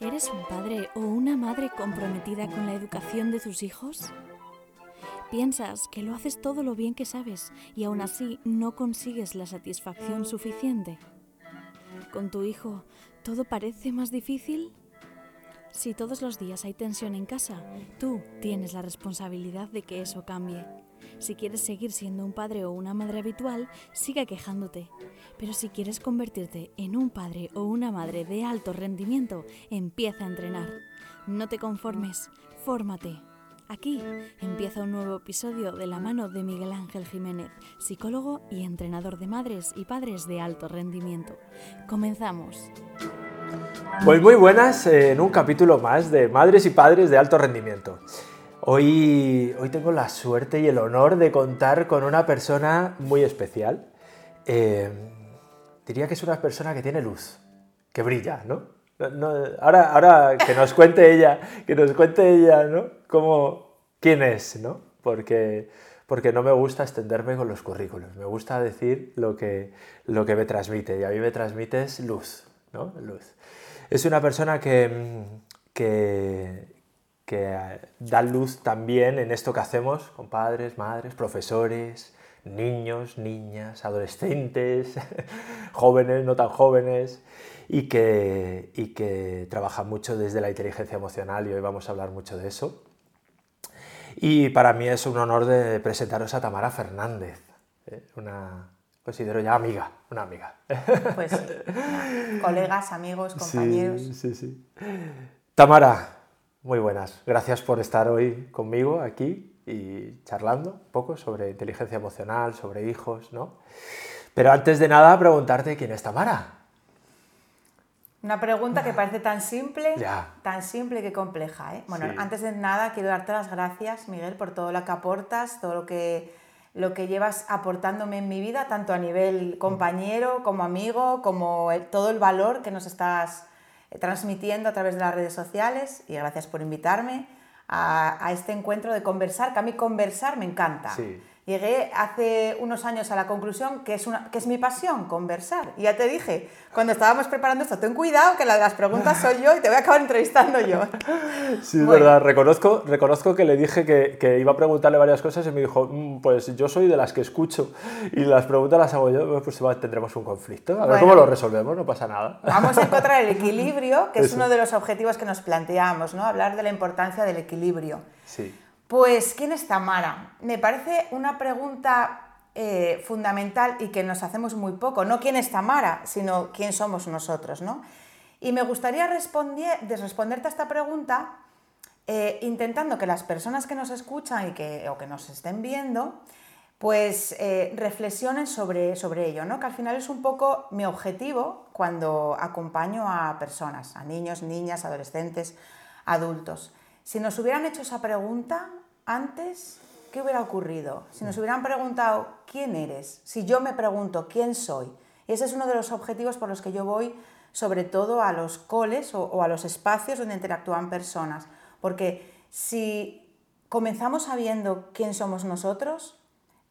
¿Eres un padre o una madre comprometida con la educación de tus hijos? Piensas que lo haces todo lo bien que sabes y aún así no consigues la satisfacción suficiente. ¿Con tu hijo todo parece más difícil? Si todos los días hay tensión en casa, tú tienes la responsabilidad de que eso cambie. Si quieres seguir siendo un padre o una madre habitual, sigue quejándote. Pero si quieres convertirte en un padre o una madre de alto rendimiento, empieza a entrenar. No te conformes, fórmate. Aquí empieza un nuevo episodio de la mano de Miguel Ángel Jiménez, psicólogo y entrenador de madres y padres de alto rendimiento. Comenzamos. Pues muy buenas en un capítulo más de Madres y Padres de Alto Rendimiento. Hoy, hoy tengo la suerte y el honor de contar con una persona muy especial. Eh, diría que es una persona que tiene luz, que brilla, ¿no? ahora, ahora que nos cuente ella, que nos cuente ella, ¿no? Cómo, quién es, ¿no? Porque, porque no me gusta extenderme con los currículos, me gusta decir lo que, lo que me transmite y a mí me transmites luz, ¿no? Luz. Es una persona que, que, que da luz también en esto que hacemos con padres, madres, profesores, niños, niñas, adolescentes, jóvenes, no tan jóvenes y que, y que trabaja mucho desde la inteligencia emocional y hoy vamos a hablar mucho de eso. Y para mí es un honor de presentaros a Tamara Fernández, ¿eh? una, considero ya amiga, una amiga. Pues colegas, amigos, compañeros. Sí, sí, sí. Tamara, muy buenas. Gracias por estar hoy conmigo aquí y charlando un poco sobre inteligencia emocional, sobre hijos, ¿no? Pero antes de nada, preguntarte quién es Tamara. Una pregunta que parece tan simple, tan simple que compleja. ¿eh? Bueno, antes de nada quiero darte las gracias, Miguel, por todo lo que aportas, todo lo que, lo que llevas aportándome en mi vida, tanto a nivel compañero como amigo, como todo el valor que nos estás transmitiendo a través de las redes sociales. Y gracias por invitarme a, este encuentro de conversar, que a mí conversar me encanta. Llegué hace unos años a la conclusión que es, una, que es mi pasión, conversar. Y ya te dije, cuando estábamos preparando esto, ten cuidado que las preguntas soy yo y te voy a acabar entrevistando yo. Sí, es verdad. Reconozco, reconozco que le dije que, que, iba a preguntarle varias cosas y me dijo, mm, pues yo soy de las que escucho y las preguntas las hago yo, pues tendremos un conflicto. A ver cómo lo resolvemos, no pasa nada. Vamos a encontrar el equilibrio, que es uno de los objetivos que nos planteamos, ¿no? Hablar de la importancia del equilibrio. Sí. Pues, ¿quién es Tamara? Me parece una pregunta eh, fundamental y que nos hacemos muy poco. No quién es Tamara, sino quién somos nosotros, ¿no? Y me gustaría responderte a esta pregunta eh, intentando que las personas que nos escuchan y que, o que nos estén viendo, pues eh, reflexionen sobre, sobre ello, ¿no? que al final es un poco mi objetivo cuando acompaño a personas, a niños, niñas, adolescentes, adultos. Si nos hubieran hecho esa pregunta antes, ¿qué hubiera ocurrido? Si nos hubieran preguntado quién eres, si yo me pregunto quién soy, y ese es uno de los objetivos por los que yo voy sobre todo a los coles o, a los espacios donde interactúan personas, porque si comenzamos sabiendo quién somos nosotros,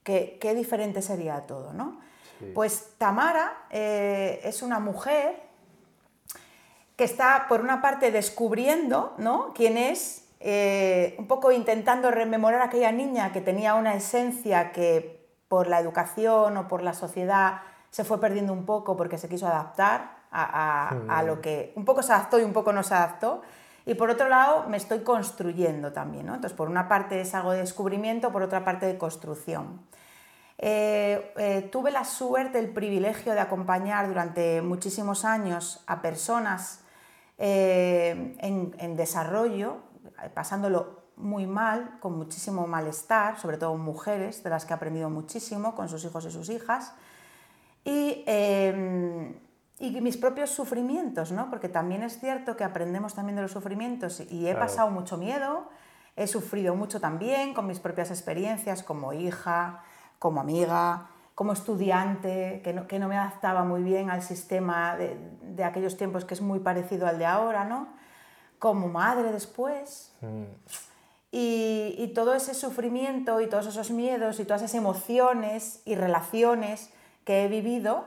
qué, diferente sería todo, ¿no? Pues Tamara eh, es una mujer que está, por una parte, descubriendo ¿no? quién es, eh, un poco intentando rememorar a aquella niña que tenía una esencia que por la educación o por la sociedad se fue perdiendo un poco porque se quiso adaptar a, lo que un poco se adaptó y un poco no se adaptó. Y por otro lado, me estoy construyendo también. Entonces, por una parte es algo de descubrimiento, por otra parte de construcción. Eh, eh, tuve la suerte, el privilegio de acompañar durante muchísimos años a personas en, en, desarrollo pasándolo muy mal, con muchísimo malestar, sobre todo mujeres, de las que he aprendido muchísimo con sus hijos y sus hijas, y, em, y mis propios sufrimientos, ¿no? porque también es cierto que aprendemos también de los sufrimientos y he pasado mucho miedo, he sufrido mucho también con mis propias experiencias como hija, como amiga, como estudiante, que no, que no me adaptaba muy bien al sistema de, de aquellos tiempos que es muy parecido al de ahora, ¿no? Como madre después. Mm. Y, todo ese sufrimiento y todos esos miedos y todas esas emociones y relaciones que he vivido,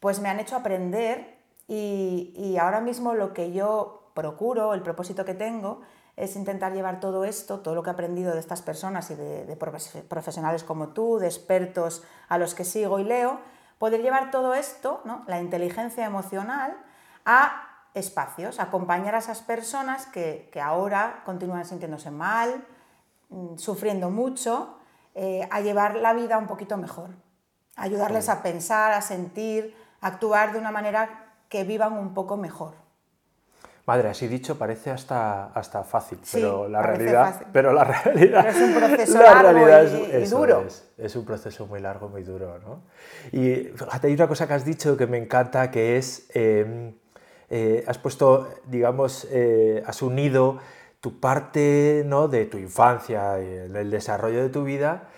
pues me han hecho aprender y, y ahora mismo lo que yo procuro, el propósito que tengo, es intentar llevar todo esto, todo lo que he aprendido de estas personas y de, profesionales como tú, de expertos a los que sigo y leo, poder llevar todo esto, la inteligencia emocional, a espacios, acompañar a esas personas que, ahora continúan sintiéndose mal, mm, sufriendo mucho, eh, a llevar la vida un poquito mejor, ayudarles a pensar, a sentir, a actuar de una manera que vivan un poco mejor. Madre, así dicho parece hasta, hasta fácil, pero, la realidad, pero la realidad... es un proceso largo y, duro. Es, un proceso muy largo, muy duro. ¿no? Y fíjate, hay una cosa que has dicho que me encanta, que es, em, eh, has puesto, digamos, eh, has unido tu parte ¿no? de tu infancia, el desarrollo de tu vida,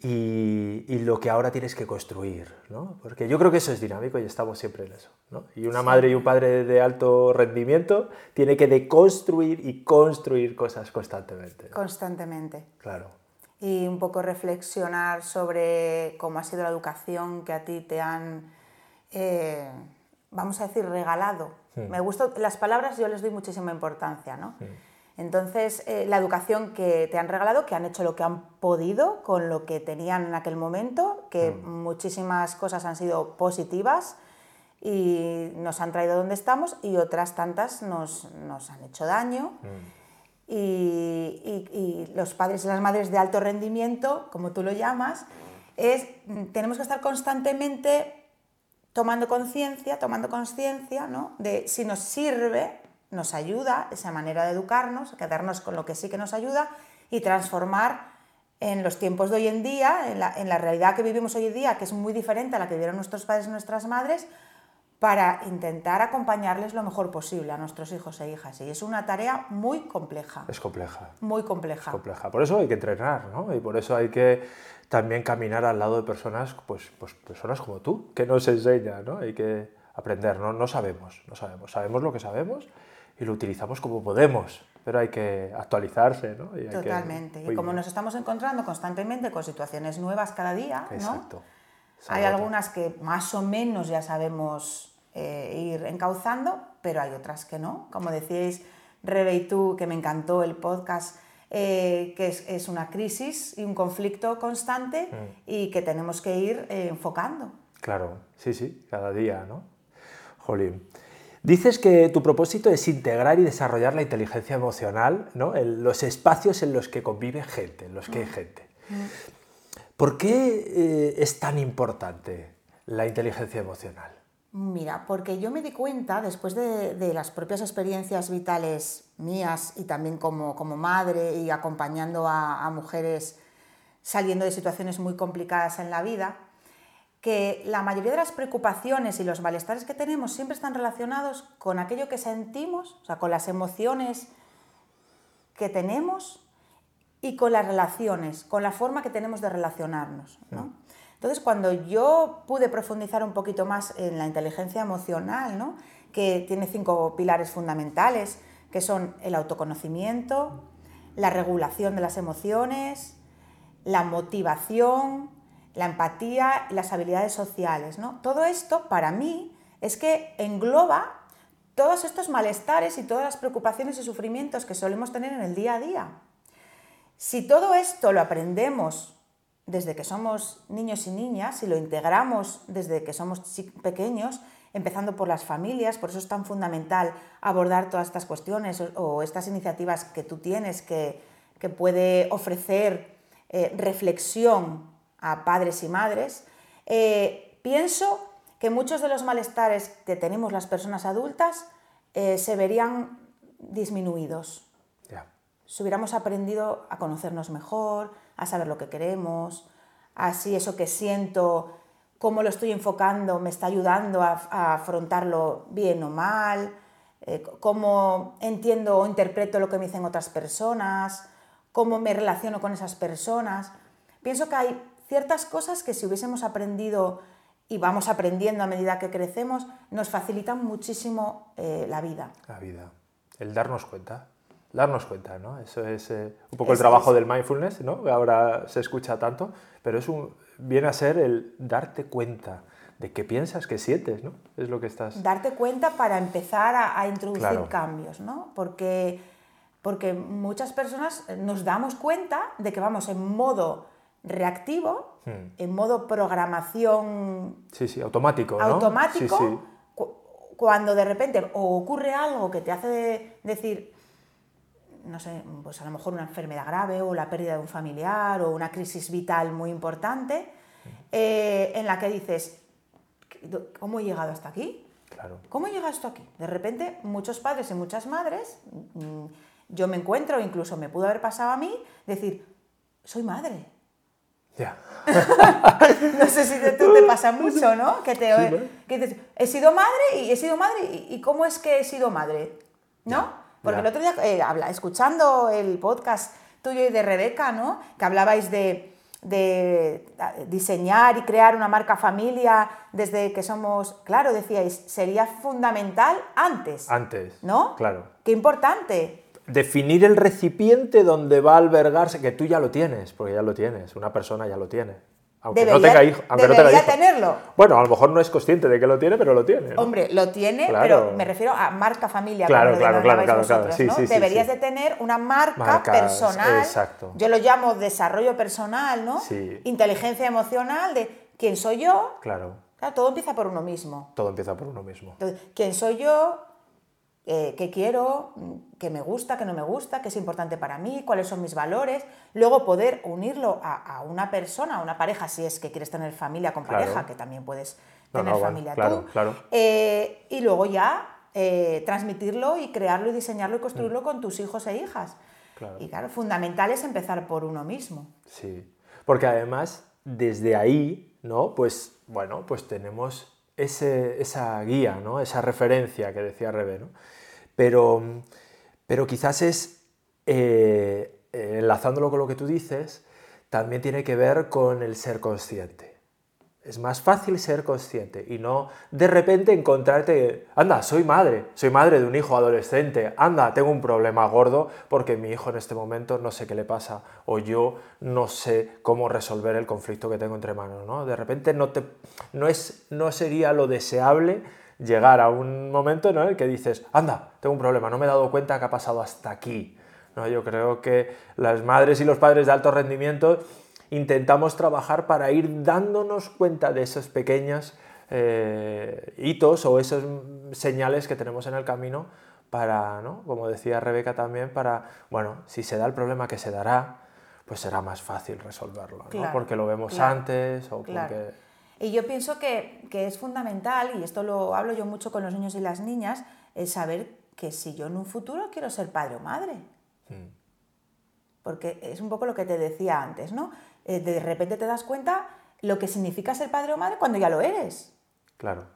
y, lo que ahora tienes que construir, ¿no? Porque yo creo que eso es dinámico y estamos siempre en eso, ¿no? Y una madre y un padre de alto rendimiento tiene que deconstruir y construir cosas constantemente. Constantemente. Claro. Y un poco reflexionar sobre cómo ha sido la educación que a ti te han, eh, vamos a decir, regalado. Me gustan las palabras, yo les doy muchísima importancia, ¿no? Entonces, eh, la educación que te han regalado, que han hecho lo que han podido con lo que tenían en aquel momento, que mm. muchísimas cosas han sido positivas y nos han traído donde estamos y otras tantas nos, han hecho daño. Mm. Y, los padres y las madres de alto rendimiento, como tú lo llamas, es, tenemos que estar constantemente tomando conciencia, tomando conciencia ¿no? de si nos sirve nos ayuda, esa manera de educarnos, quedarnos con lo que sí que nos ayuda y transformar en los tiempos de hoy en día, en la, realidad que vivimos hoy en día, que es muy diferente a la que vivieron nuestros padres y nuestras madres, para intentar acompañarles lo mejor posible a nuestros hijos e hijas. Y es una tarea muy compleja. Es compleja. Muy compleja. compleja. Por eso hay que entrenar, ¿no? Y por eso hay que también caminar al lado de personas, pues, pues personas como tú, que nos enseñan, ¿no? Hay que aprender, ¿no? No sabemos, no sabemos. Sabemos lo que sabemos y lo utilizamos como podemos, pero hay que actualizarse, ¿no? Totalmente. y como nos estamos encontrando constantemente con situaciones nuevas cada día, Exacto. Hay algunas que más o menos ya sabemos eh, ir encauzando, pero hay otras que no. Como decíais, Rebe y tú, que me encantó el podcast, eh, que es, una crisis y un conflicto constante mm. y que tenemos que ir eh, enfocando. Claro, sí, sí, cada día, ¿no? Jolín. Dices que tu propósito es integrar y desarrollar la inteligencia emocional ¿no? en los espacios en los que convive gente, en los que hay mm. gente. Mm. ¿Por qué eh, es tan importante la inteligencia emocional? Mira, porque yo me di cuenta, después de, las propias experiencias vitales mías y también como, madre y acompañando a mujeres saliendo de situaciones muy complicadas en la vida, que la mayoría de las preocupaciones y los malestares que tenemos siempre están relacionados con aquello que sentimos, o sea, con las emociones que tenemos y con las relaciones, con la forma que tenemos de relacionarnos. Entonces, cuando yo pude profundizar un poquito más en la inteligencia emocional, que tiene cinco pilares fundamentales, que son el autoconocimiento, la regulación de las emociones, la motivación, la empatía y las habilidades sociales. ¿no? Todo esto, para mí, es que engloba todos estos malestares y todas las preocupaciones y sufrimientos que solemos tener en el día a día. Si todo esto lo aprendemos desde que somos niños y niñas, y lo integramos desde que somos pequeños, empezando por las familias, por eso es tan fundamental abordar todas estas cuestiones o, estas iniciativas que tú tienes que, puede ofrecer eh, reflexión a padres y madres, eh, pienso que muchos de los malestares que tenemos las personas adultas eh, se verían disminuidos. Si hubiéramos aprendido a conocernos mejor, a saber lo que queremos, así eso que siento, cómo lo estoy enfocando, me está ayudando a, afrontarlo bien o mal, eh, cómo entiendo o interpreto lo que me dicen otras personas, cómo me relaciono con esas personas. Pienso que hay ciertas cosas que si hubiésemos aprendido y vamos aprendiendo a medida que crecemos, nos facilitan muchísimo eh, la vida. La vida. El darnos cuenta. Darnos cuenta, ¿no? Eso es eh, un poco el trabajo del mindfulness, ¿no? Ahora se escucha tanto, pero es un, viene a ser el darte cuenta de qué piensas, qué sientes, ¿no? Es lo que estás... Darte cuenta para empezar a, a introducir Claro. cambios, ¿no? Porque, porque muchas personas nos damos cuenta de que vamos en modo reactivo, Hmm. en modo programación Sí, sí, automático, ¿no? automático, Sí, sí. cu- cuando de repente o ocurre algo que te hace de- decir, no sé, pues a lo mejor una enfermedad grave o la pérdida de un familiar o una crisis vital muy importante, eh, en la que dices, ¿cómo he llegado hasta aquí? Claro. ¿Cómo llega esto aquí? De repente, muchos padres y muchas madres, mm, yo me encuentro, incluso me pudo haber pasado a mí, decir, soy madre. Ya. No sé si te, tú te pasa mucho, ¿no? Que, te, Sí, ¿no? que dices, he sido madre y he sido madre y, y ¿cómo es que he sido madre? ¿No? Porque ya. el otro día, eh, habla- escuchando el podcast tuyo y de Rebeca, ¿no? Que hablabais de, de ah, diseñar y crear una marca familia desde que somos, claro, decíais, sería fundamental antes, Antes. ¿no? Claro. Qué importante. Definir el recipiente donde va a albergarse, que tú ya lo tienes, porque ya lo tienes, una persona ya lo tiene. Aunque no Debería- tenga hijo. Aunque no tenga hijo. tenerlo. Bueno, a lo mejor no es consciente de que lo tiene, pero lo tiene. ¿no? Hombre, lo tiene, Claro. pero me refiero a marca familia. Claro, claro, claro, claro, vosotros, sí, ¿no? sí, Deberías sí. de tener una marca Marcas, personal. exacto. Yo lo llamo desarrollo personal, ¿no? Sí. Inteligencia emocional de quién soy yo. Claro, Claro, todo empieza por uno mismo. todo empieza por uno mismo. Entonces, quién soy yo, eh, qué quiero, qué me gusta, qué no me gusta, qué es importante para mí, cuáles son mis valores. Luego poder unirlo a, a una persona, a una pareja, si es que quieres tener familia con Claro. pareja, que también puedes tener no, bueno, familia claro, tú. claro. Eh, y luego ya eh, transmitirlo y crearlo y diseñarlo y construirlo Mm. con tus hijos e hijas. Claro. Y claro, fundamental es empezar por uno mismo. Sí, porque además desde ahí, ¿no? Pues bueno, pues tenemos ese- esa guía, ¿no? Esa referencia que decía Rebe, ¿no? Pero, pero quizás es, eh, enlazándolo con lo que tú dices, también tiene que ver con el ser consciente. Es más fácil ser consciente y no de repente encontrarte, anda, soy madre, soy madre de un hijo adolescente, anda, tengo un problema gordo porque mi hijo en este momento no sé qué le pasa o yo no sé cómo resolver el conflicto que tengo entre manos, ¿no? De repente no, te, no, es, no sería lo deseable llegar a un momento en el que dices, anda, tengo un problema, no me he dado cuenta que ha pasado hasta aquí. ¿no? Yo creo que las madres y los padres de alto rendimiento intentamos trabajar para ir dándonos cuenta de esos pequeños eh, hitos o esos mm, señales que tenemos en el camino para, ¿no? como decía Rebeca también, para, bueno, si se da el problema que se dará, pues será más fácil resolverlo, ¿no? Claro, porque lo vemos claro, antes o Claro. porque... Y yo pienso que, que es fundamental, y esto lo hablo yo mucho con los niños y las niñas, es saber que si yo en un futuro quiero ser padre o madre. Mm. Porque es un poco lo que te decía antes, ¿no? Eh, de repente te das cuenta lo que significa ser padre o madre cuando ya lo eres. Claro,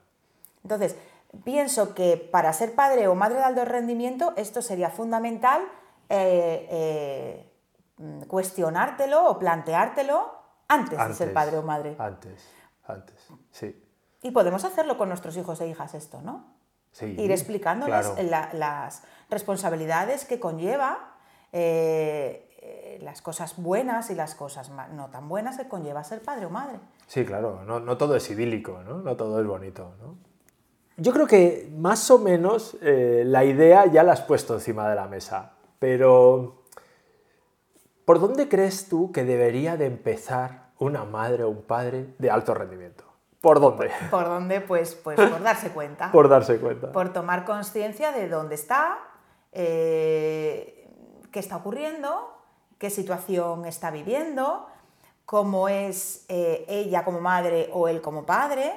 Entonces, pienso que para ser padre o madre de alto rendimiento, esto sería fundamental eh, eh, mm, cuestionártelo o planteártelo antes, de ser padre o madre. Antes, antes, sí. Y podemos hacerlo con nuestros hijos e hijas esto, ¿no? sí Ir explicándoles claro. la- las responsabilidades que conlleva, eh, eh, las cosas buenas y las cosas no tan buenas que conlleva ser padre o madre. Sí, claro, no, no todo es idílico, ¿no? No todo es bonito, ¿no? Yo creo que más o menos eh, la idea ya la has puesto encima de la mesa, pero ¿por dónde crees tú que debería de empezar una madre o un padre de alto rendimiento? ¿Por dónde? ¿Por dónde? Pues, pues por darse cuenta. Por darse cuenta. por tomar conciencia de dónde está, eh, qué está ocurriendo, qué situación está viviendo, cómo es eh, ella como madre o él como padre,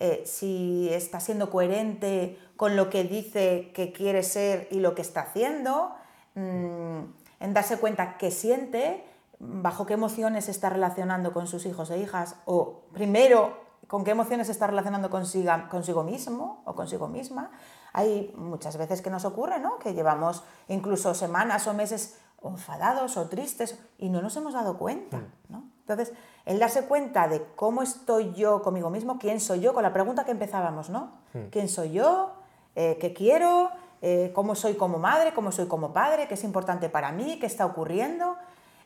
eh, si está siendo coherente con lo que dice que quiere ser y lo que está haciendo, mm, en darse cuenta qué siente, bajo qué emociones está relacionando con sus hijos e hijas, o primero con qué emociones está relacionando consigo mismo o consigo misma. Hay muchas veces que nos ocurre, ¿no? Que llevamos incluso semanas o meses o enfadados o tristes y no nos hemos dado cuenta, ¿no? Entonces, el darse cuenta de cómo estoy yo conmigo mismo, quién soy yo, con la pregunta que empezábamos, ¿no? ¿Quién soy yo? Eh, ¿Qué quiero? Eh, ¿Cómo soy como madre? ¿Cómo soy como padre? ¿Qué es importante para mí? ¿Qué está ocurriendo?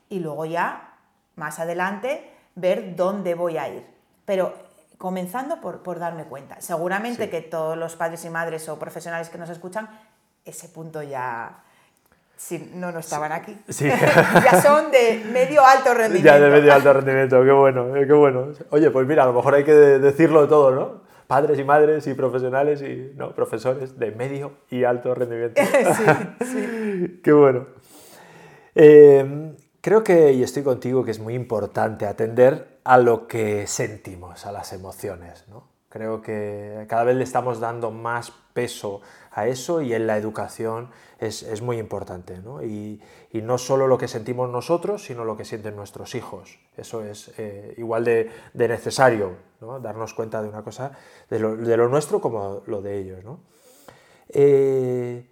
Y luego ya, más adelante, ver dónde voy a ir. Pero comenzando por, por darme cuenta. Seguramente Sí. que todos los padres y madres o profesionales que nos escuchan, ese punto ya, si no, no estaban aquí, Sí. ya son de medio alto rendimiento. Ya de medio alto rendimiento, qué bueno, eh, qué bueno. Oye, pues mira, a lo mejor hay que de- decirlo todo, ¿no? Padres y madres y profesionales y no, profesores de medio y alto rendimiento. sí, sí. Qué bueno. Eh, creo que, y estoy contigo, que es muy importante atender a lo que sentimos, a las emociones. ¿no? Creo que cada vez le estamos dando más peso a eso y en la educación es, es muy importante. ¿no? Y, y no solo lo que sentimos nosotros, sino lo que sienten nuestros hijos. Eso es eh, igual de, necesario, ¿no? darnos cuenta de una cosa, de lo, de lo nuestro como lo de ellos. ¿no? Eh,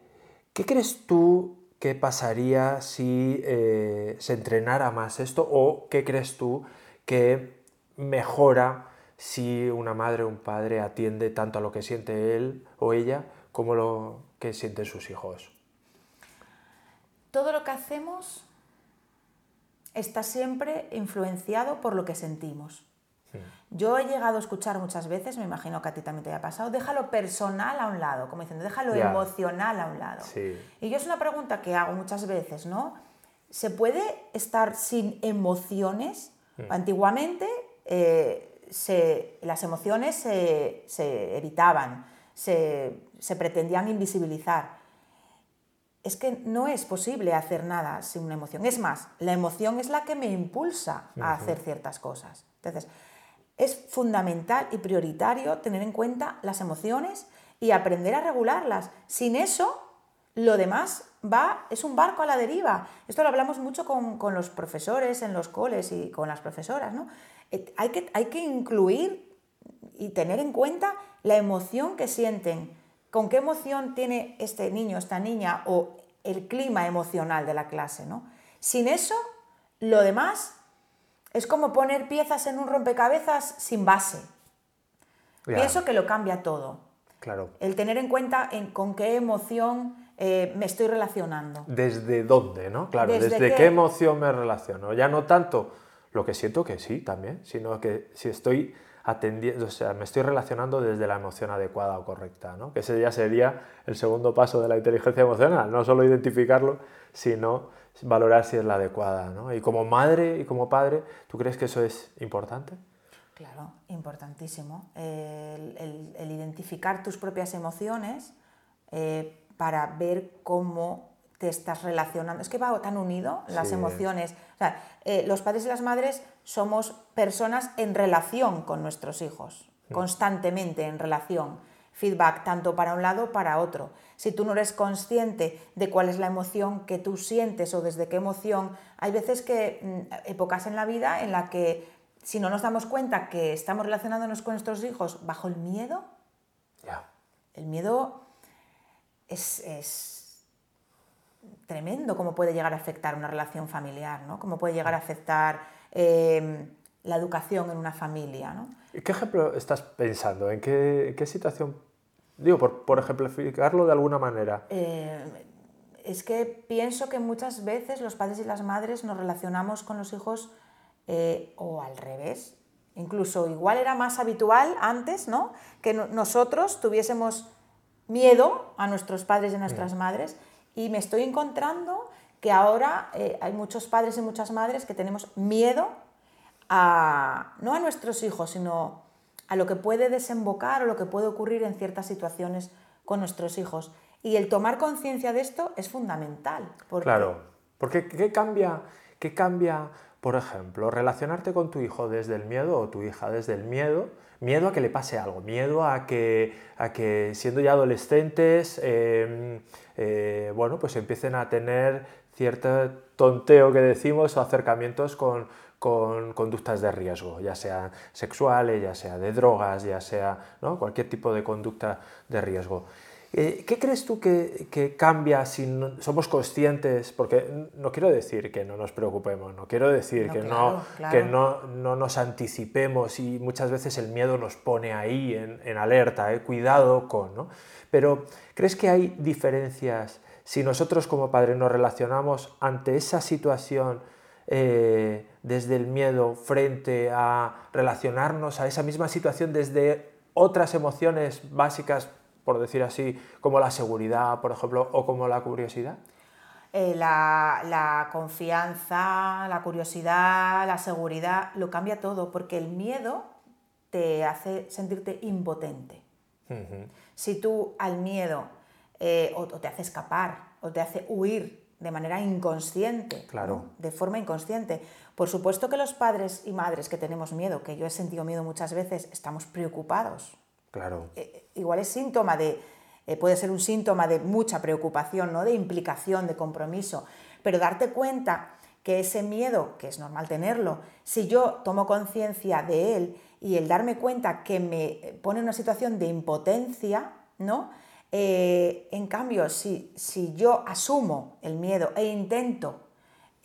¿Qué crees tú que pasaría si eh, se entrenara más esto o qué crees tú que mejora si una madre o un padre atiende tanto a lo que siente él o ella como lo que sienten sus hijos? Todo lo que hacemos está siempre influenciado por lo que sentimos. Yo he llegado a escuchar muchas veces, me imagino que a ti también te haya pasado, déjalo personal a un lado, como diciendo, déjalo emocional a un lado. Sí. Y yo es una pregunta que hago muchas veces, ¿no? ¿Se puede estar sin emociones? Antiguamente eh, se- las emociones se, se evitaban, se, se pretendían invisibilizar. Es que no es posible hacer nada sin una emoción. Es más, la emoción es la que me impulsa a hacer ciertas cosas. Entonces, es fundamental y prioritario tener en cuenta las emociones y aprender a regularlas. Sin eso, lo demás va, es un barco a la deriva. Esto lo hablamos mucho con, con los profesores en los coles y con las profesoras. ¿no? Eh, hay, que, hay que incluir y tener en cuenta la emoción que sienten, con qué emoción tiene este niño, esta niña o el clima emocional de la clase. ¿no? Sin eso, lo demás es como poner piezas en un rompecabezas sin base. Pienso que lo cambia todo. Claro. El tener en cuenta en con qué emoción eh, me estoy relacionando. ¿Desde dónde, no? Claro, ¿Desde ¿desde, qué? qué? emoción me relaciono? Ya no tanto lo que siento, que sí, también, sino que si estoy atendiendo, o sea, me estoy relacionando desde la emoción adecuada o correcta, ¿no? Que ese ya sería el segundo paso de la inteligencia emocional, no solo identificarlo, sino valorar si es la adecuada, ¿no? Y como madre y como padre, ¿tú crees que eso es importante? Claro, importantísimo. El, el- identificar tus propias emociones eh, para ver cómo te estás relacionando. Es que va tan unido las Sí. emociones. O sea, eh, los padres y las madres somos personas en relación con nuestros hijos, constantemente en relación. Feedback tanto para un lado para otro. Si tú no eres consciente de cuál es la emoción que tú sientes o desde qué emoción, hay veces que mm, épocas en la vida en la que si no nos damos cuenta que estamos relacionándonos con nuestros hijos bajo el miedo, el miedo es, es tremendo cómo puede llegar a afectar una relación familiar, ¿no? Cómo puede llegar a afectar eh, la educación en una familia, ¿no? ¿Qué ejemplo estás pensando? ¿En qué, situación? Digo, por, por ejemplificarlo de alguna manera. Eh, es que pienso que muchas veces los padres y las madres nos relacionamos con los hijos eh, o al revés. Incluso igual era más habitual antes, ¿no? Que no- nosotros tuviésemos miedo a nuestros padres y a nuestras madres y me estoy encontrando que ahora eh, hay muchos padres y muchas madres que tenemos miedo a, no a nuestros hijos, sino a lo que puede desembocar o lo que puede ocurrir en ciertas situaciones con nuestros hijos. Y el tomar conciencia de esto es fundamental. Claro, porque ¿qué cambia, ¿qué cambia, por ejemplo, relacionarte con tu hijo desde el miedo o tu hija desde el miedo? Miedo a que le pase algo, miedo a que, a que siendo ya adolescentes, eh, eh, bueno, pues empiecen a tener cierto tonteo que decimos o acercamientos con, con conductas de riesgo, ya sean sexuales, ya sea de drogas, ya sea ¿no? cualquier tipo de conducta de riesgo. Eh, ¿Qué crees tú que, que cambia si no- somos conscientes? Porque no quiero decir que no nos preocupemos, no quiero decir No, que, claro, no, claro. que no, no nos anticipemos y muchas veces el miedo nos pone ahí en, en alerta, ¿eh? cuidado con, ¿no? Pero ¿crees que hay diferencias si nosotros como padres nos relacionamos ante esa situación eh, desde el miedo frente a relacionarnos a esa misma situación desde otras emociones básicas, por decir así, como la seguridad, por ejemplo, o como la curiosidad? Eh, la, confianza, la curiosidad, la seguridad, lo cambia todo, porque el miedo te hace sentirte impotente. Si tú al miedo eh, o, te hace escapar o te hace huir de manera inconsciente, claro. de forma inconsciente. Por supuesto que los padres y madres que tenemos miedo, que yo he sentido miedo muchas veces, estamos preocupados. Claro. Eh, igual es síntoma de, eh, puede ser un síntoma de mucha preocupación, ¿no? de implicación, de compromiso, pero darte cuenta que ese miedo, que es normal tenerlo, si yo tomo conciencia de él y el darme cuenta que me pone en una situación de impotencia, ¿no? Eh, en cambio, si, si yo asumo el miedo e intento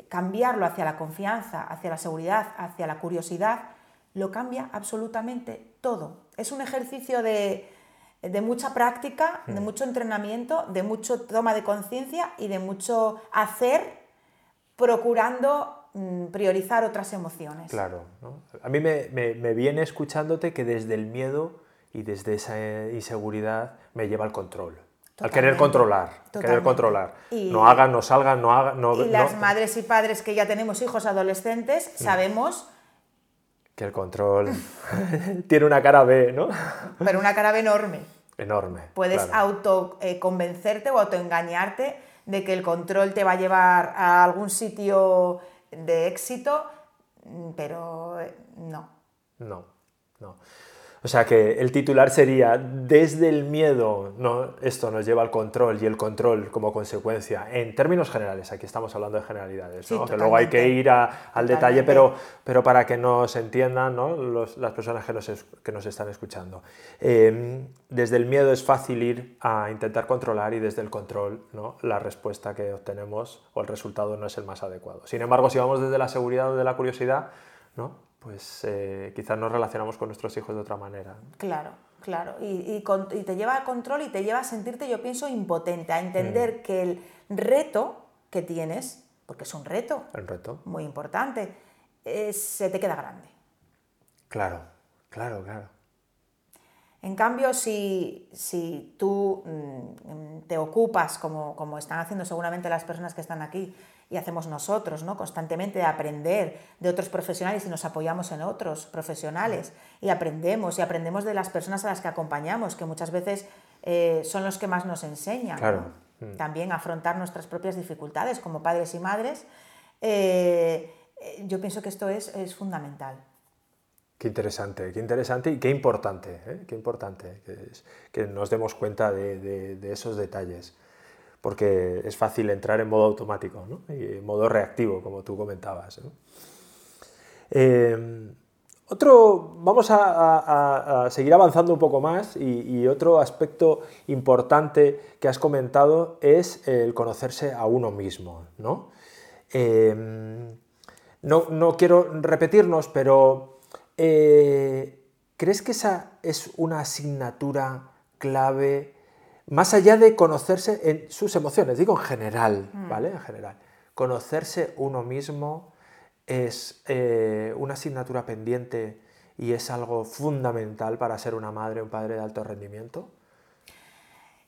cambiarlo hacia la confianza, hacia la seguridad, hacia la curiosidad, lo cambia absolutamente todo. Es un ejercicio de, de mucha práctica, de hmm. mucho entrenamiento, de mucho toma de conciencia y de mucho hacer procurando mm, priorizar otras emociones. Claro, a mí me, viene escuchándote que desde el miedo y desde esa inseguridad me lleva al control. Al querer controlar, querer controlar. no hagan, no salgan, no hagan. No, y las madres y padres que ya tenemos hijos adolescentes hmm. sabemos que el control tiene una cara B, ¿no? Pero una cara B enorme. Enorme. Puedes autoconvencerte eh, o autoengañarte de que el control te va a llevar a algún sitio de éxito, pero eh, no. No, no. O sea que el titular sería, desde el miedo, no, esto nos lleva al control y el control como consecuencia, en términos generales, aquí estamos hablando de generalidades, que luego hay que ir al detalle, pero, pero para que nos entiendan las personas que nos, que nos están escuchando. Em, desde el miedo es fácil ir a intentar controlar y desde el control ¿no? la respuesta que obtenemos o el resultado no es el más adecuado. Sin embargo, si vamos desde la seguridad o de la curiosidad, ¿no? Pues eh, quizás nos relacionamos con nuestros hijos de otra manera. Claro, claro. Y, te lleva al control y te lleva a sentirte, yo pienso, impotente, a entender mm. que el reto que tienes, porque es un reto, el reto. muy importante, se te queda grande. Claro, claro, claro. En cambio, si, si tú mm, te ocupas, como, como están haciendo seguramente las personas que están aquí, y hacemos nosotros, ¿no? Constantemente de aprender de otros profesionales y nos apoyamos en otros profesionales y aprendemos y aprendemos de las personas a las que acompañamos, que muchas veces eh, son los que más nos enseñan. Claro. Mm. También afrontar nuestras propias dificultades como padres y madres. Eh, eh, yo pienso que esto es, es, fundamental. Qué interesante, qué interesante y qué importante, qué importante que, que, nos demos cuenta de, de, de esos detalles porque es fácil entrar en modo automático ¿no? y en modo reactivo, como tú comentabas. Eh, otro, vamos a, seguir avanzando un poco más y, otro aspecto importante que has comentado es el conocerse a uno mismo. ¿no? Eh, no, quiero repetirnos, pero eh, ¿crees que esa es una asignatura clave más allá de conocerse en sus emociones, digo en general, mm. ¿vale? En general. Conocerse uno mismo es eh, una asignatura pendiente y es algo fundamental para ser una madre o un padre de alto rendimiento.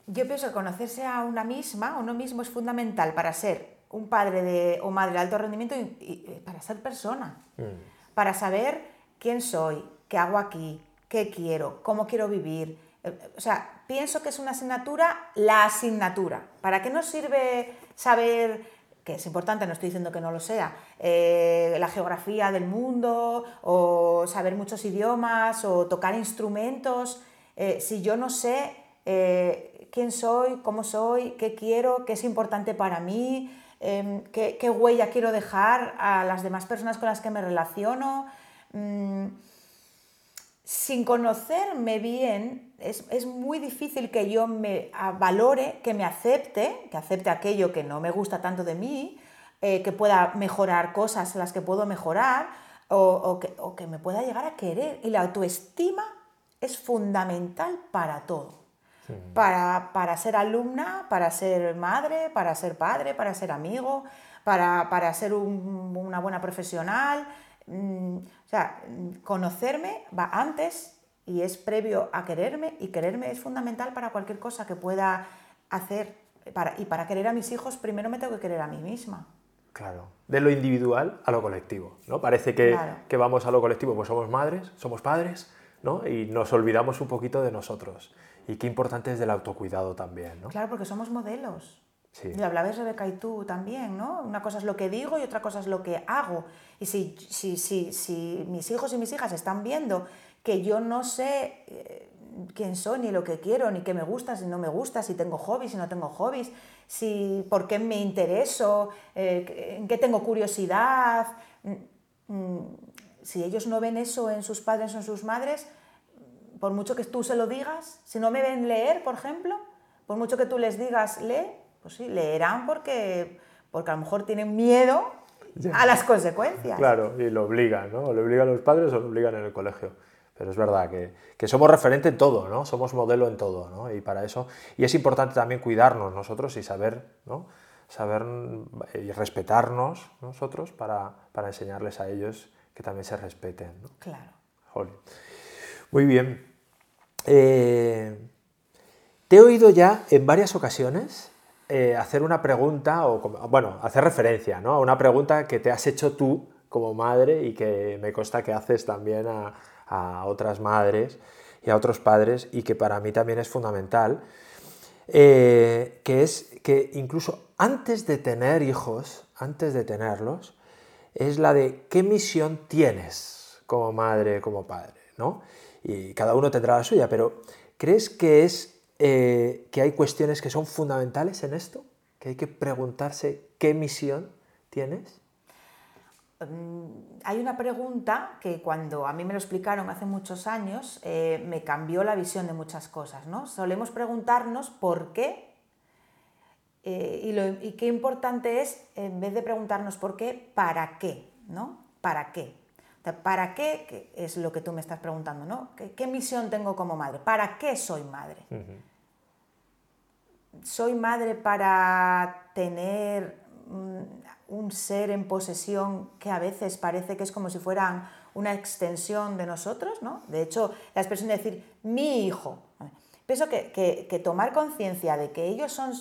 Yo pienso que conocerse a una misma, uno mismo es fundamental para ser un padre de, o madre de alto rendimiento y, para ser persona, mm. para saber quién soy, qué hago aquí, qué quiero, cómo quiero vivir, o sea, pienso que es una asignatura, la asignatura. ¿Para qué nos sirve saber, que es importante, no estoy diciendo que no lo sea, eh, la geografía del mundo o saber muchos idiomas o tocar instrumentos, eh, si yo no sé eh, quién soy, cómo soy, qué quiero, qué es importante para mí, em, qué, huella quiero dejar a las demás personas con las que me relaciono? Mm, sin conocerme bien, es, muy difícil que yo me valore, que me acepte, que acepte aquello que no me gusta tanto de mí, eh, que pueda mejorar cosas las que puedo mejorar o, que, me pueda llegar a querer. Y la autoestima es fundamental para todo. Para, para ser alumna, para ser madre, para ser padre, para ser amigo, para, ser una buena profesional. Sea, conocerme va antes y es previo a quererme y quererme es fundamental para cualquier cosa que pueda hacer. Para, y para querer a mis hijos, primero me tengo que querer a mí misma. Claro, de lo individual a lo colectivo, ¿no? Parece que, que vamos a lo colectivo, pues somos madres, somos padres, ¿no? Y nos olvidamos un poquito de nosotros. Y qué importante es del autocuidado también, ¿no? Claro, porque somos modelos. Sí. Y hablabas, Rebeca, y tú también, ¿no? Una cosa es lo que digo y otra cosa es lo que hago. Y si, si, si, si mis hijos y mis hijas están viendo que yo no sé eh, quién soy, ni lo que quiero, ni qué me gusta, si no me gusta, si tengo hobbies, si no tengo hobbies, si por qué me intereso, eh, en qué tengo curiosidad. Mm, mm, si ellos no ven eso en sus padres o en sus madres, por mucho que tú se lo digas, si no me ven leer, por ejemplo, por mucho que tú les digas lee, pues sí, leerán porque, porque a lo mejor tienen miedo a las consecuencias. Claro, y lo obligan, ¿no? lo obligan los padres o lo obligan en el colegio. Pero es verdad que, que, somos referente en todo, ¿no? Somos modelo en todo, ¿no? Y para eso, y es importante también cuidarnos nosotros y saber, ¿no? Saber y respetarnos nosotros para, para enseñarles a ellos que también se respeten, ¿no? Claro. Muy bien. Eh, te he oído ya en varias ocasiones eh, hacer una pregunta, o bueno, hacer referencia ¿no? a una pregunta que te has hecho tú como madre y que me consta que haces también a, a otras madres y a otros padres y que para mí también es fundamental, eh, que es que incluso antes de tener hijos, antes de tenerlos, es la de qué misión tienes como madre, como padre, ¿no? Y cada uno tendrá la suya, pero ¿crees que es eh, que hay cuestiones que son fundamentales en esto? Que hay que preguntarse qué misión tienes. Mm, hay una pregunta que cuando a mí me lo explicaron hace muchos años eh, me cambió la visión de muchas cosas. ¿no? Solemos preguntarnos por qué eh, y, qué importante es, en vez de preguntarnos por qué, para qué. ¿no? ¿Para qué? ¿Para qué? es lo que tú me estás preguntando, ¿no? ¿Qué, misión tengo como madre? ¿Para qué soy madre? ¿Soy madre para tener un ser en posesión que a veces parece que es como si fueran una extensión de nosotros, ¿no? De hecho, la expresión de decir mi hijo. Pienso que, tomar conciencia de que ellos son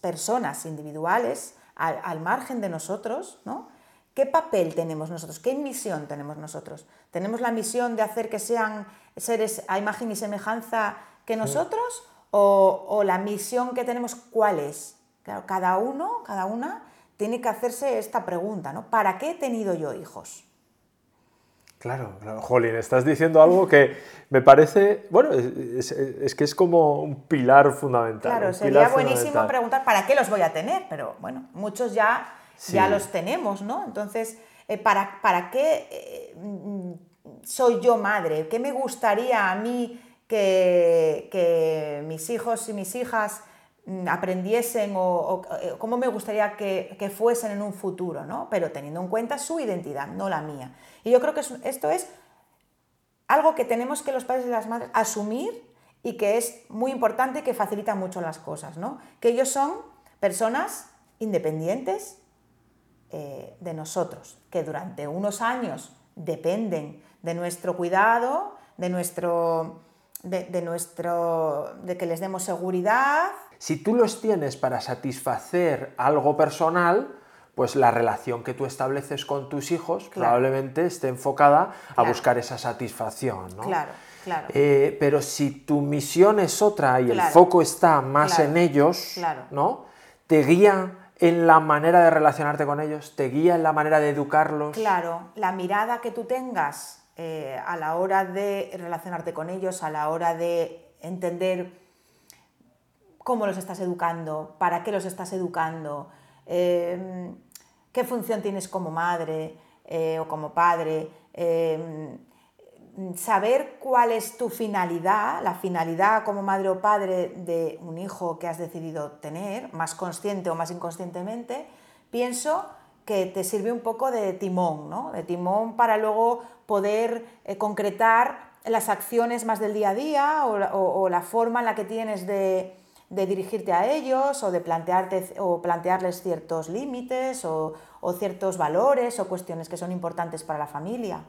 personas individuales al, margen de nosotros, ¿no? ¿Qué papel tenemos nosotros? ¿Qué misión tenemos nosotros? ¿Tenemos la misión de hacer que sean seres a imagen y semejanza que nosotros? O, o, la misión que tenemos cuál es? Claro, cada uno, cada una tiene que hacerse esta pregunta, ¿no? ¿Para qué he tenido yo hijos? Claro, claro, Jolín, estás diciendo algo que me parece, bueno, es, que es como un pilar fundamental. Claro, sería buenísimo preguntar para qué los voy a tener, pero bueno, muchos ya, ya los tenemos, ¿no? Entonces, eh, ¿para, ¿para, qué eh, soy yo madre? ¿Qué me gustaría a mí que, que mis hijos y mis hijas Mm, aprendiesen o, eh, cómo me gustaría que, fuesen en un futuro, ¿no? pero teniendo en cuenta su identidad, no la mía. Y yo creo que esto es algo que tenemos que los padres y las madres asumir y que es muy importante y que facilita mucho las cosas, ¿no? que ellos son personas independientes eh, de nosotros, que durante unos años dependen de nuestro cuidado, de nuestro, de nuestro, de que les demos seguridad, si tú los tienes para satisfacer algo personal, pues la relación que tú estableces con tus hijos probablemente esté enfocada a buscar esa satisfacción. ¿no? Claro, claro. Eh, pero si tu misión es otra y el foco está más en ellos, ¿no? te guía en la manera de relacionarte con ellos, te guía en la manera de educarlos. Claro, la mirada que tú tengas eh, a la hora de relacionarte con ellos, a la hora de entender cómo los estás educando, para qué los estás educando, em, qué función tienes como madre eh, o como padre, em, saber cuál es tu finalidad, la finalidad como madre o padre de un hijo que has decidido tener, más consciente o más inconscientemente, pienso que te sirve un poco de timón, ¿no? de timón para luego poder eh, concretar las acciones más del día a día o la forma en la que tienes de, dirigirte a ellos o de plantearte, o plantearles ciertos límites o, ciertos valores o cuestiones que son importantes para la familia.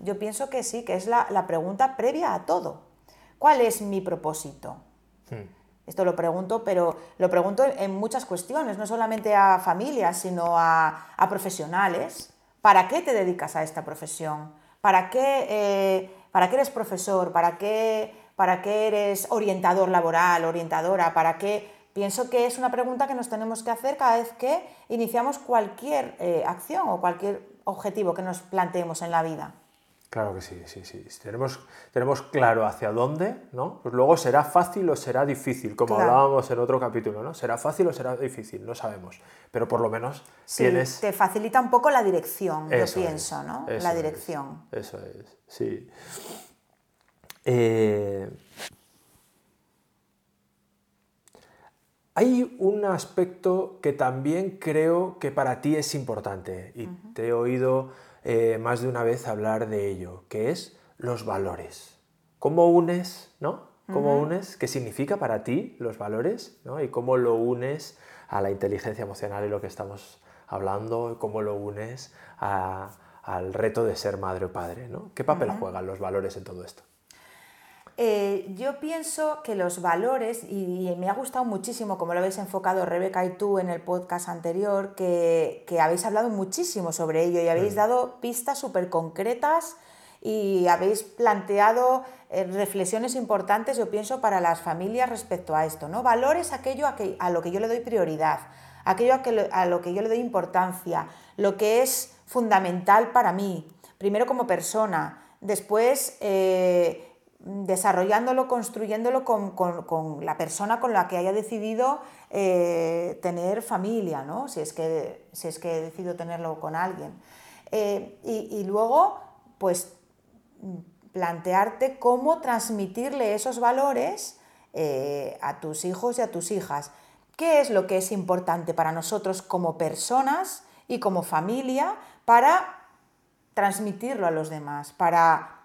Yo pienso que sí, que es la, pregunta previa a todo. ¿Cuál es mi propósito? Hmm. Esto lo pregunto, pero lo pregunto en muchas cuestiones, no solamente a familias, sino a, profesionales. ¿Para qué te dedicas a esta profesión? ¿Para qué, eh, ¿para qué eres profesor? ¿Para qué ¿Para qué eres orientador laboral, orientadora? ¿Para qué? Pienso que es una pregunta que nos tenemos que hacer cada vez que iniciamos cualquier eh, acción o cualquier objetivo que nos planteemos en la vida. Claro que sí, sí, sí. Tenemos, tenemos claro hacia dónde, ¿no? Pues luego será fácil o será difícil, como hablábamos en otro capítulo, ¿no? Será fácil o será difícil, no sabemos. Pero por lo menos sí, tienes. Te facilita un poco la dirección, yo pienso, ¿no? La dirección. eso es, sí. Eh, hay un aspecto que también creo que para ti es importante y te he oído eh, más de una vez hablar de ello, que es los valores. ¿Cómo unes, no? ¿Cómo unes? ¿Qué significa para ti los valores? ¿Y cómo lo unes a la inteligencia emocional y lo que estamos hablando? ¿Cómo lo unes al reto de ser madre o padre? ¿no? ¿Qué papel juegan los valores en todo esto? Eh, yo pienso que los valores, y, me ha gustado muchísimo como lo habéis enfocado Rebeca y tú en el podcast anterior, que, habéis hablado muchísimo sobre ello y habéis dado pistas súper concretas y habéis planteado eh, reflexiones importantes, yo pienso, para las familias respecto a esto. ¿no? Valores aquello a, a lo que yo le doy prioridad, aquello a, que, a lo que yo le doy importancia, lo que es fundamental para mí, primero como persona, después... Eh, desarrollándolo, construyéndolo con, la persona con la que haya decidido eh, tener familia, ¿no? si, es que, si es que he decidido tenerlo con alguien. Eh, y, luego, pues, plantearte cómo transmitirle esos valores eh, a tus hijos y a tus hijas. ¿Qué es lo que es importante para nosotros como personas y como familia para transmitirlo a los demás, para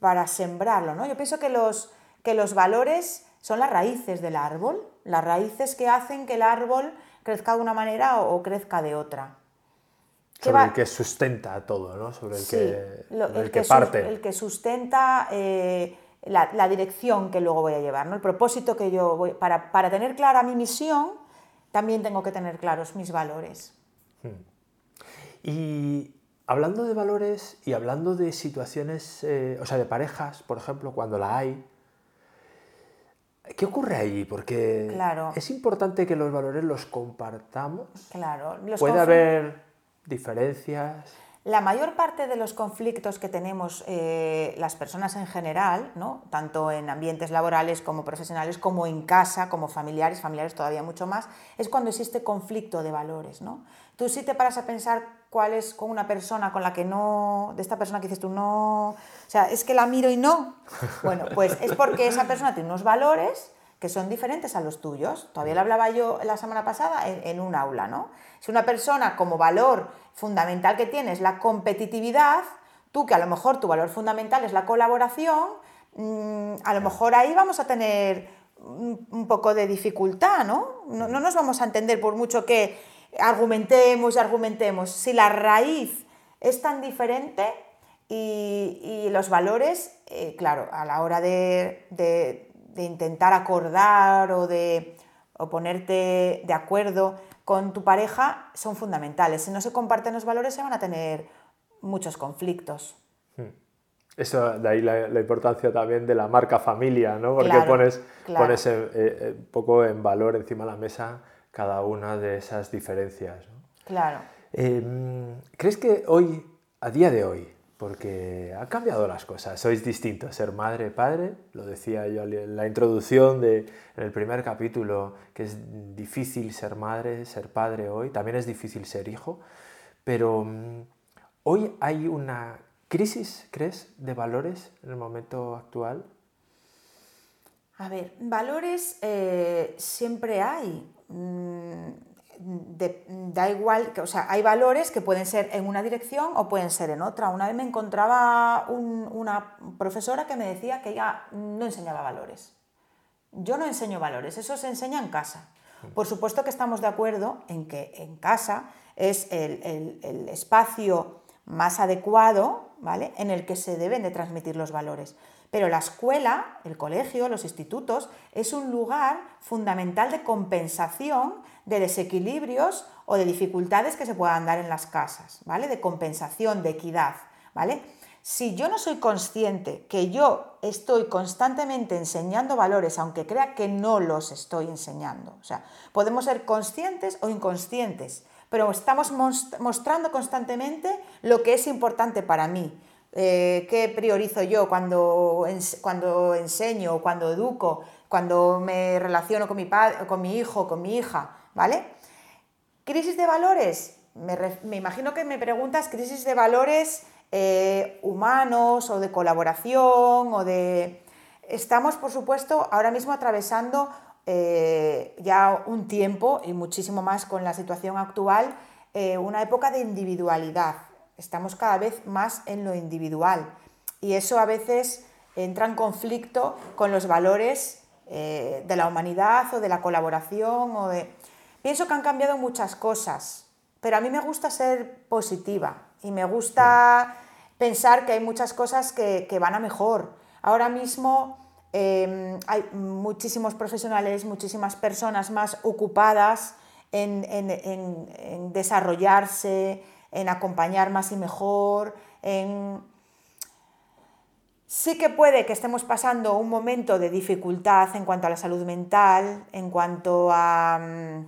para sembrarlo. ¿no? Yo pienso que los, que los valores son las raíces del árbol, las raíces que hacen que el árbol crezca de una manera o, crezca de otra. Sobre el que sustenta todo, ¿no? Sobre el que, el, que, parte. El que sustenta eh, la, dirección que luego voy a llevar, ¿no? El propósito que yo voy... Para, para tener clara mi misión, también tengo que tener claros mis valores. Hmm. Y Hablando de valores y hablando de situaciones, eh, o sea, de parejas, por ejemplo, cuando la hay, ¿qué ocurre ahí? Porque es importante que los valores los compartamos. Claro. Puede haber diferencias. La mayor parte de los conflictos que tenemos eh, las personas en general, ¿no? tanto en ambientes laborales como profesionales, como en casa, como familiares, familiares todavía mucho más, es cuando existe conflicto de valores. ¿no? Tú sí te paras a pensar cuál es con una persona con la que no, de esta persona que dices tú, no, o sea, es que la miro y no. Bueno, pues es porque esa persona tiene unos valores que son diferentes a los tuyos. Todavía lo hablaba yo la semana pasada en, un aula, ¿no? Si una persona como valor fundamental que tiene es la competitividad, tú que a lo mejor tu valor fundamental es la colaboración, mm, a lo mejor ahí vamos a tener un, poco de dificultad, ¿no? ¿no? ¿no? nos vamos a entender por mucho que argumentemos y argumentemos. Si la raíz es tan diferente y, los valores, eh, claro, a la hora de, intentar acordar o de ponerte de acuerdo con tu pareja, son fundamentales. Si no se comparten los valores, se van a tener muchos conflictos. Hmm. Eso, de ahí la, importancia también de la marca familia, ¿no? Porque pones, pones un eh, eh, poco en valor encima de la mesa cada una de esas diferencias. Claro. Em, ¿Crees que hoy, a día de hoy, porque han cambiado las cosas, sois distintos, ser madre, padre, lo decía yo en la introducción de, en el primer capítulo, que es difícil ser madre, ser padre hoy, también es difícil ser hijo, pero mm, hoy hay una crisis, ¿crees, de valores en el momento actual? A ver, valores eh, siempre hay. Mm, da igual, o sea, hay valores que pueden ser en una dirección o pueden ser en otra. Una vez me encontraba una profesora que me decía que ella no enseñaba valores. Yo no enseño valores, eso se enseña en casa. Por supuesto que estamos de acuerdo en que en casa es el, espacio más adecuado ¿vale? en el que se deben de transmitir los valores. Pero la escuela, el colegio, los institutos, es un lugar fundamental de compensación de desequilibrios o de dificultades que se puedan dar en las casas, ¿vale? De compensación, de equidad, ¿vale? Si yo no soy consciente que yo estoy constantemente enseñando valores, aunque crea que no los estoy enseñando, o sea, podemos ser conscientes o inconscientes, pero estamos mostrando constantemente lo que es importante para mí, eh, qué priorizo yo cuando, cuando enseño, cuando educo, cuando me relaciono con mi, padre, con mi hijo, con mi hija, ¿vale? Crisis de valores, me, me imagino que me preguntas crisis de valores eh, humanos o de colaboración o de... Estamos, por supuesto, ahora mismo atravesando eh, ya un tiempo y muchísimo más con la situación actual, una época de individualidad. Estamos cada vez más en lo individual y eso a veces entra en conflicto con los valores de la humanidad o de la colaboración o de... Pienso que han cambiado muchas cosas, pero a mí me gusta ser positiva y me gusta pensar que hay muchas cosas que, van a mejor. Ahora mismo em, hay muchísimos profesionales, muchísimas personas más ocupadas en, desarrollarse, en acompañar más y mejor, Sí que puede que estemos pasando un momento de dificultad en cuanto a la salud mental, en cuanto a... Mm,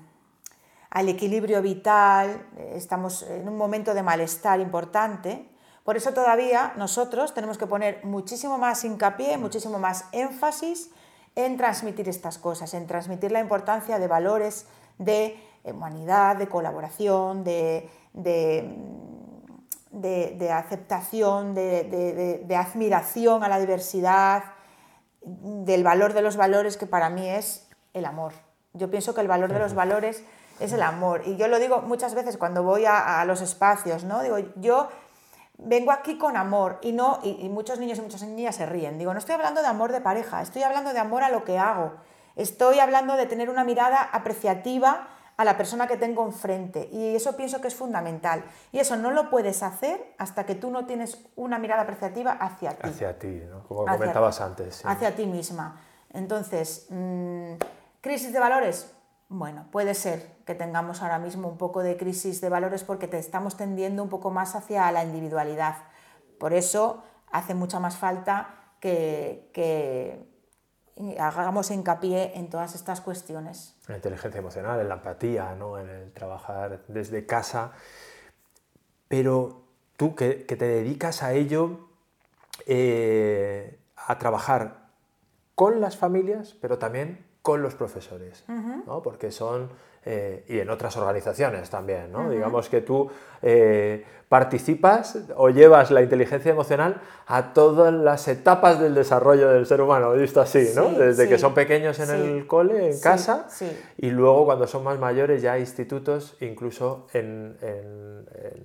al equilibrio vital, estamos en un momento de malestar importante. Por eso todavía nosotros tenemos que poner muchísimo más hincapié, muchísimo más énfasis en transmitir estas cosas, en transmitir la importancia de valores de humanidad, de colaboración, de, aceptación, de admiración a la diversidad, del valor de los valores que para mí es el amor. Yo pienso que el valor de los valores es el amor. Y yo lo digo muchas veces cuando voy a, los espacios, ¿no? Digo, yo vengo aquí con amor y no y, muchos niños y muchas niñas se ríen. Digo, no estoy hablando de amor de pareja, estoy hablando de amor a lo que hago. Estoy hablando de tener una mirada apreciativa a la persona que tengo enfrente y eso pienso que es fundamental. Y eso no lo puedes hacer hasta que tú no tienes una mirada apreciativa hacia ti. Hacia ti, ¿no? como comentabas antes. Hacia ti misma. Entonces, mm, crisis de valores, bueno, puede ser que tengamos ahora mismo un poco de crisis de valores porque te estamos tendiendo un poco más hacia la individualidad. Por eso hace mucha más falta que, hagamos hincapié en todas estas cuestiones. La inteligencia emocional, en la empatía, ¿no? en el trabajar desde casa. Pero tú que, te dedicas a ello, eh, a trabajar con las familias, pero también con los profesores, ¿no? porque son, eh, y en otras organizaciones también, ¿no? digamos que tú eh, participas o llevas la inteligencia emocional a todas las etapas del desarrollo del ser humano, visto así, ¿no? desde que son pequeños en el cole, en casa, y luego cuando son más mayores ya institutos, incluso en,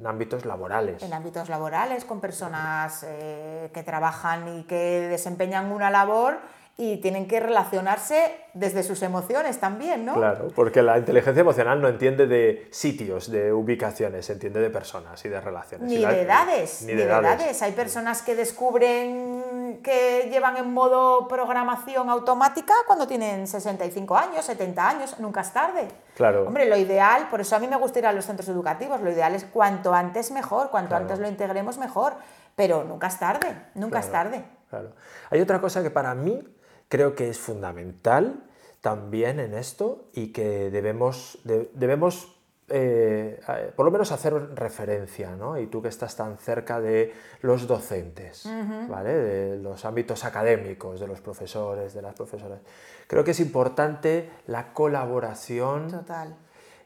ámbitos laborales. En ámbitos laborales, con personas eh, que trabajan y que desempeñan una labor y tienen que relacionarse desde sus emociones también, ¿no? Claro, porque la inteligencia emocional no entiende de sitios, de ubicaciones, entiende de personas y de relaciones. Ni de edades, ni, de, edades. Hay personas que descubren que llevan en modo programación automática cuando tienen 65 años, 70 años, nunca es tarde. Claro. Hombre, lo ideal, por eso a mí me gusta ir a los centros educativos, lo ideal es cuanto antes mejor, cuanto antes lo integremos mejor, pero nunca es tarde, nunca es tarde. Claro. Hay otra cosa que para mí creo que es fundamental también en esto y que debemos, debemos eh, por lo menos hacer referencia, ¿no? Y tú que estás tan cerca de los docentes, ¿vale? De los ámbitos académicos, de los profesores, de las profesoras. Creo que es importante la colaboración. Total.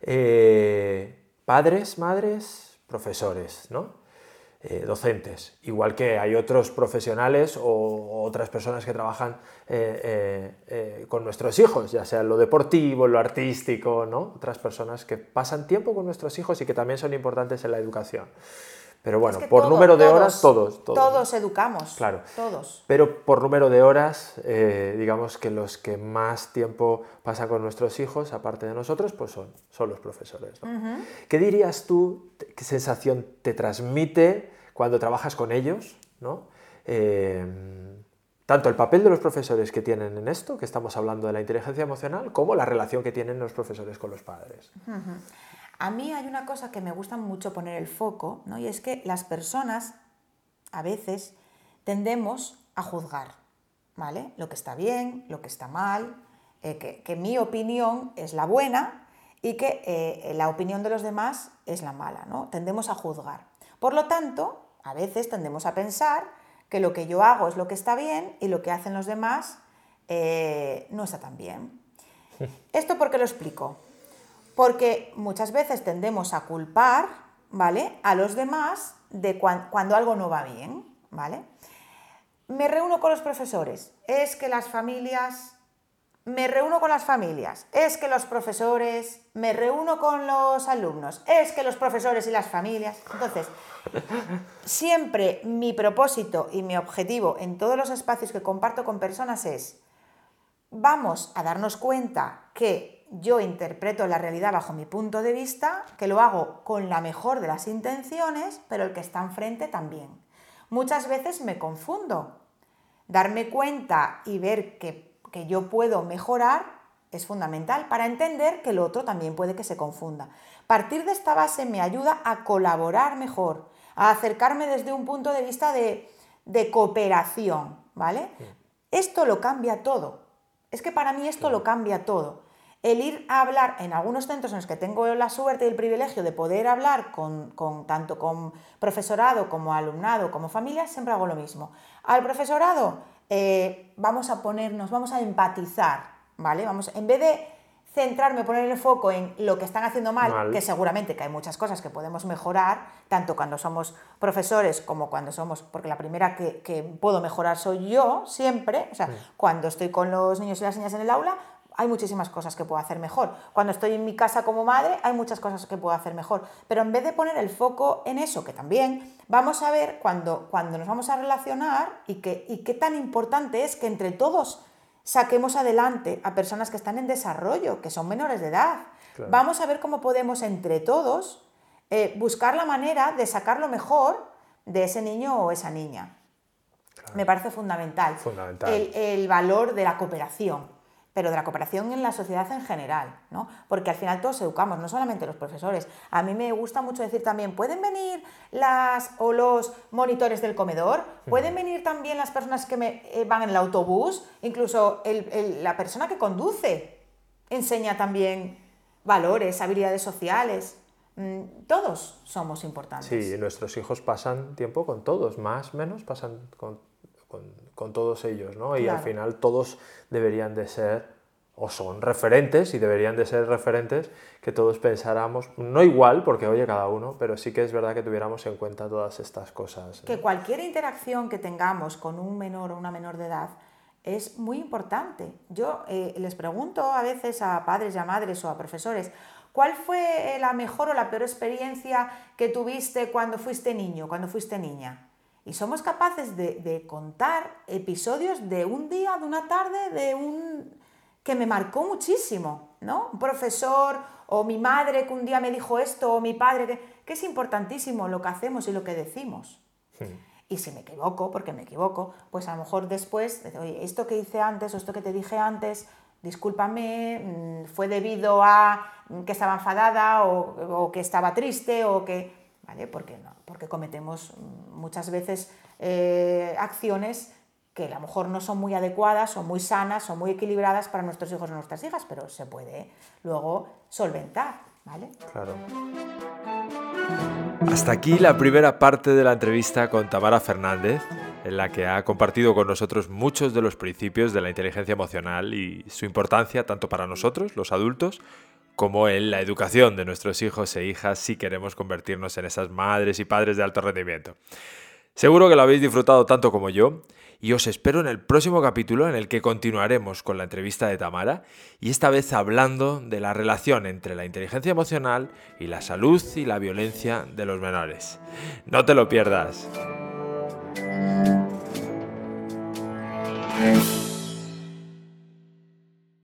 Eh, padres, madres, profesores, ¿no? Eh, docentes, igual que hay otros profesionales o, otras personas que trabajan eh, eh, con nuestros hijos, ya sea lo deportivo, lo artístico, ¿no? otras personas que pasan tiempo con nuestros hijos y que también son importantes en la educación. Pero bueno, Es que por todo- número de horas, todos. Todos, Todos educamos. Claro. Todos. Pero por número de horas, eh, digamos que los que más tiempo pasan con nuestros hijos, aparte de nosotros, pues son, son los profesores. ¿no? ¿Qué dirías tú, qué sensación te transmite cuando trabajas con ellos? ¿no? Eh, tanto el papel de los profesores que tienen en esto, que estamos hablando de la inteligencia emocional, como la relación que tienen los profesores con los padres. A mí hay una cosa que me gusta mucho poner el foco, ¿no? Y es que las personas a veces tendemos a juzgar, ¿vale? Lo que está bien, lo que está mal, eh, que, que mi opinión es la buena y que eh, la opinión de los demás es la mala, ¿no? Tendemos a juzgar. Por lo tanto, a veces tendemos a pensar que lo que yo hago es lo que está bien y lo que hacen los demás eh, no está tan bien. ¿Esto por qué lo explico? Porque muchas veces tendemos a culpar, ¿vale? A los demás de cuan- cuando algo no va bien, ¿vale? Me reúno con los profesores, es que las familias, me reúno con las familias, es que los profesores, me reúno con los alumnos, es que los profesores y las familias. Entonces, siempre mi propósito y mi objetivo en todos los espacios que comparto con personas es vamos a darnos cuenta que yo interpreto la realidad bajo mi punto de vista, que lo hago con la mejor de las intenciones, pero el que está enfrente también. Muchas veces me confundo. Darme cuenta y ver que, que yo puedo mejorar es fundamental para entender que el otro también puede que se confunda. Partir de esta base me ayuda a colaborar mejor, a acercarme desde un punto de vista de, de cooperación, ¿vale? Esto lo cambia todo. Es que para mí esto lo cambia todo. El ir a hablar en algunos centros en los que tengo la suerte y el privilegio de poder hablar con, con- tanto con profesorado como alumnado como familia, siempre hago lo mismo. Al profesorado eh, vamos a ponernos, vamos a empatizar, ¿vale? Vamos, en vez de centrarme, poner el foco en lo que están haciendo mal, Mal. que seguramente que hay muchas cosas que podemos mejorar, tanto cuando somos profesores como cuando somos, porque la primera que, que puedo mejorar soy yo siempre, o sea, cuando estoy con los niños y las niñas en el aula, hay muchísimas cosas que puedo hacer mejor. Cuando estoy en mi casa como madre, hay muchas cosas que puedo hacer mejor. Pero en vez de poner el foco en eso, que también, vamos a ver cuando, cuando nos vamos a relacionar y, que, y qué tan importante es que entre todos saquemos adelante a personas que están en desarrollo, que son menores de edad. Claro. Vamos a ver cómo podemos entre todos eh, buscar la manera de sacar lo mejor de ese niño o esa niña. Me parece fundamental. Fundamental. El, el valor de la cooperación, pero de la cooperación en la sociedad en general, ¿no? Porque al final todos educamos, no solamente los profesores. A mí me gusta mucho decir también, ¿pueden venir las o los monitores del comedor? ¿Pueden venir también las personas que me, eh, van en el autobús? Incluso el- el- la persona que conduce enseña también valores, habilidades sociales. Mm, Todos somos importantes. Sí, nuestros hijos pasan tiempo con todos, más, menos, pasan con, con- con todos ellos, ¿no? Y al final todos deberían de ser, o son referentes, y deberían de ser referentes, que todos pensáramos, no igual, porque oye cada uno, pero sí que es verdad que tuviéramos en cuenta todas estas cosas. ¿no? que cualquier interacción que tengamos con un menor o una menor de edad es muy importante. Yo eh, les pregunto a veces a padres y a madres o a profesores, ¿cuál fue la mejor o la peor experiencia que tuviste cuando fuiste niño, cuando fuiste niña? Y somos capaces de, de contar episodios de un día, de una tarde, de un que me marcó muchísimo, ¿no? Un profesor o mi madre que un día me dijo esto o mi padre que, que es importantísimo lo que hacemos y lo que decimos. Y si me equivoco, porque me equivoco, pues a lo mejor después, de- oye, esto que hice antes o esto que te dije antes, discúlpame, mm, fue debido a que estaba enfadada o, o que estaba triste o que... ¿Vale? Porque, no, porque cometemos muchas veces eh, acciones que a lo mejor no son muy adecuadas o muy sanas o muy equilibradas para nuestros hijos o nuestras hijas, pero se puede luego solventar, ¿vale? Claro. Hasta aquí la primera parte de la entrevista con Tamara Fernández, en la que ha compartido con nosotros muchos de los principios de la inteligencia emocional y su importancia tanto para nosotros, los adultos, como en la educación de nuestros hijos e hijas si queremos convertirnos en esas madres y padres de alto rendimiento. Seguro que lo habéis disfrutado tanto como yo y os espero en el próximo capítulo en el que continuaremos con la entrevista de Tamara y esta vez hablando de la relación entre la inteligencia emocional y la salud y la violencia de los menores. No te lo pierdas.